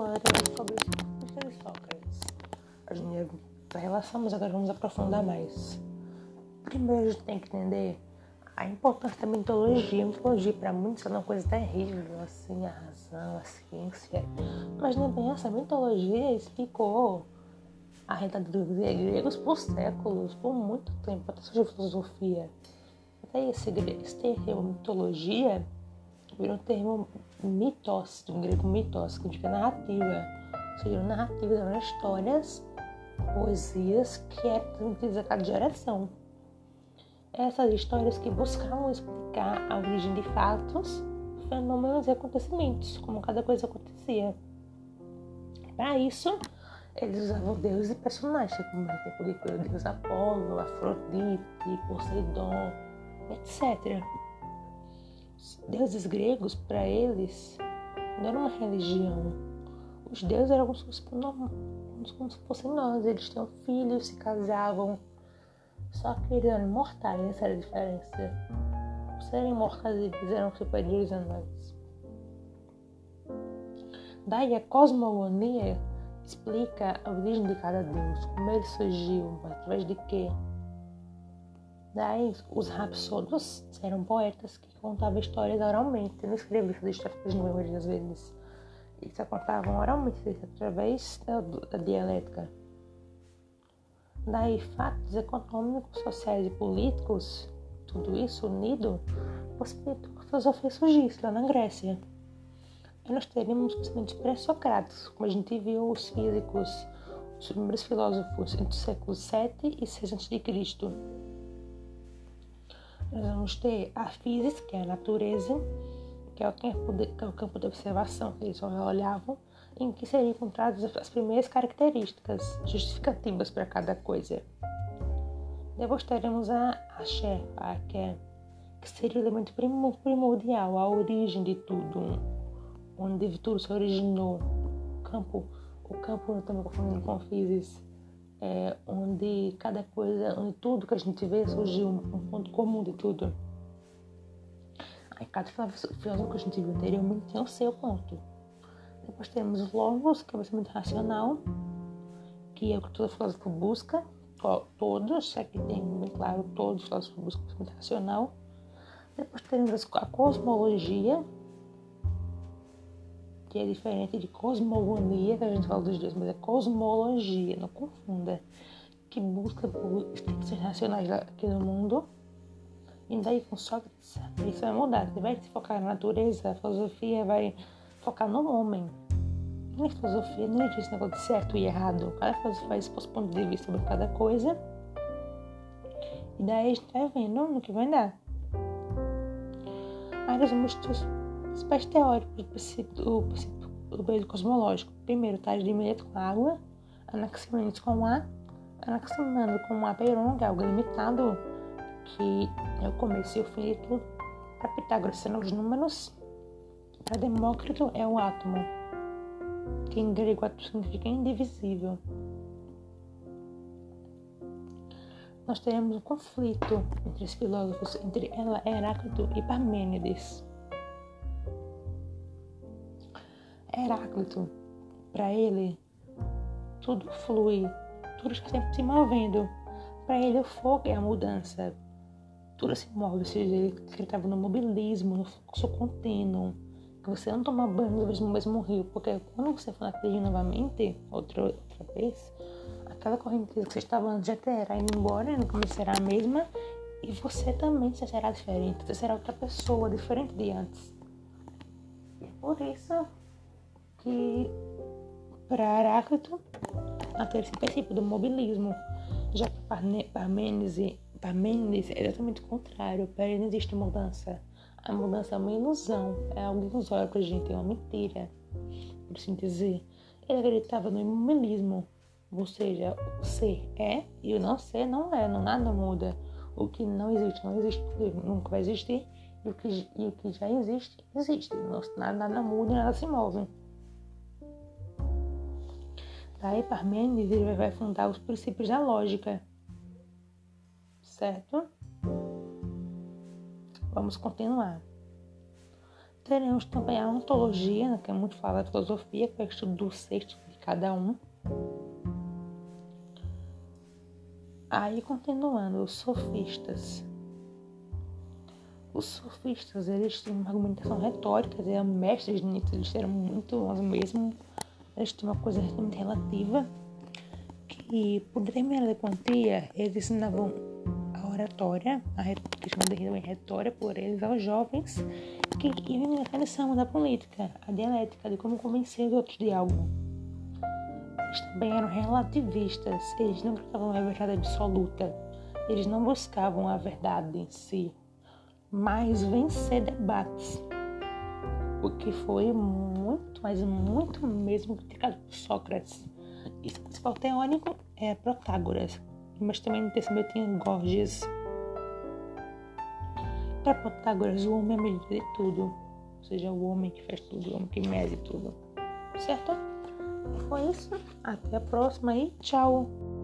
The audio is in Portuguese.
agora sobre de Sócrates. A gente relação, mas agora vamos aprofundar mais. Primeiro a gente tem que entender a importância da mitologia. A mitologia para muitos é uma coisa terrível, assim, a razão, a ciência. Mas não é bem essa. A mitologia explicou a realidade dos gregos por séculos, por muito tempo, até surgiu filosofia. Até esse, esse termo mitologia virou um termo mitos, do grego mitos, que significa narrativa. Ou seja, narrativas eram histórias, poesias que eram transmitidas a cada geração. Essas histórias que buscavam explicar a origem de fatos, fenômenos e acontecimentos, como cada coisa acontecia. Para isso, eles usavam deuses e personagens, como por exemplo o deus Apolo, Afrodite, Poseidon, etc. Os deuses gregos, para eles, não era uma religião. Os deuses eram como se, como se fossem nós. Eles tinham filhos, se casavam. Só que eles eram imortais, essa era a diferença. Por serem imortais, eles eram superiores a nós. Daí a cosmogonia explica a origem de cada deus, como ele surgiu, através de quê. Daí, os rapsodos eram poetas que contavam histórias oralmente, não escreviam essas histórias de números às vezes. Eles só contavam oralmente, através da, da dialética. Daí, fatos econômicos, sociais e políticos, tudo isso unido, possibilitou que a filosofia surgisse lá na Grécia nós teríamos pensamentos pré-socráticos, como a gente viu os físicos, os primeiros filósofos entre o século 7 e 6 a.C. Nós vamos ter a física, que é a natureza, que é o campo de, é o campo de observação que eles olhavam, em que seriam encontradas as primeiras características justificativas para cada coisa. Depois teremos a axé, a que, é, que seria o elemento primordial, a origem de tudo, onde tudo se originou, o campo, o campo também confundindo com Físis, é, onde cada coisa, onde tudo que a gente vê surgiu um, ponto comum de tudo. Aí cada filósofo que a gente viu anteriormente tem o seu ponto. Depois temos os logos, que é o pensamento racional, que é o que todo filósofo busca, todos, aqui tem bem claro, todos os filósofos buscam o pensamento racional. Depois temos a cosmologia, que é diferente de cosmogonia, que a gente fala dos dois, mas é cosmologia, não confunda, que busca por extensões racionais aqui no mundo. E daí com Sócrates, isso vai mudar. Ele vai se focar na natureza, a filosofia vai focar no homem. Na filosofia não existe negócio de certo e errado. Cada filósofo faz seus pontos de vista sobre cada coisa. E daí a gente vai vendo no que vai dar. Aí nós vamos aspectos teóricos do princípio, do, princípio do período cosmológico. Primeiro, tais de medo com água, Anaximandro com ar, Anaximandro com aperon, que é algo limitado, que é o começo e o fim de tudo. Para Pitágoras são os números. Para Demócrito é o átomo, que em grego significa indivisível. Nós teremos um conflito entre os filósofos, entre Heráclito e Parmênides. Heráclito, para ele, tudo flui, tudo está sempre se movendo. Para ele, o fogo é a mudança. Tudo se move, ou seja, ele acreditava no mobilismo, no fluxo contínuo. Que você não toma banho no mesmo rio, porque quando você for naquele rio novamente, outra, outra vez, aquela correnteza que você estava antes já terá indo embora, não será a mesma, e você também será diferente, você será outra pessoa, diferente de antes. E por isso que para Heráclito até esse princípio do mobilismo, já que Parmênides, Parmênides é exatamente o contrário, para ele não existe mudança. A mudança é uma ilusão, é algo ilusório para a gente, é uma mentira, por assim dizer. Ele acreditava no imobilismo, ou seja, o ser é e o não ser não é, não nada muda. O que não existe, não existe, nunca vai existir, e o que, e o que já existe, existe. Não, nada, nada muda, nada se move. Daí Parmênides ele vai fundar os princípios da lógica. Certo? Vamos continuar. Teremos também a ontologia, né, que é muito falada da filosofia, que é o estudo do sexto de cada um. Aí, continuando, os sofistas. Os sofistas, eles têm uma argumentação retórica, eles eram mestres nisso, eles eram muito bons mesmo. Eles têm uma coisa muito relativa, que por determinada quantia, eles ensinavam a oratória, a que chama de retória por eles aos jovens, que iam na lição da política, a dialética, de como convencer os outros de algo. Eles também eram relativistas, eles não buscavam a verdade absoluta, eles não buscavam a verdade em si mas vencer debates. O que foi muito, mas muito mesmo criticado por Sócrates. E principal teórico é Protágoras, mas também no terceiro tinha Gorgias. Para Protágoras, o homem é medida de tudo, ou seja, o homem que faz tudo, o homem que mede tudo. Certo? Foi isso. Até a próxima e tchau!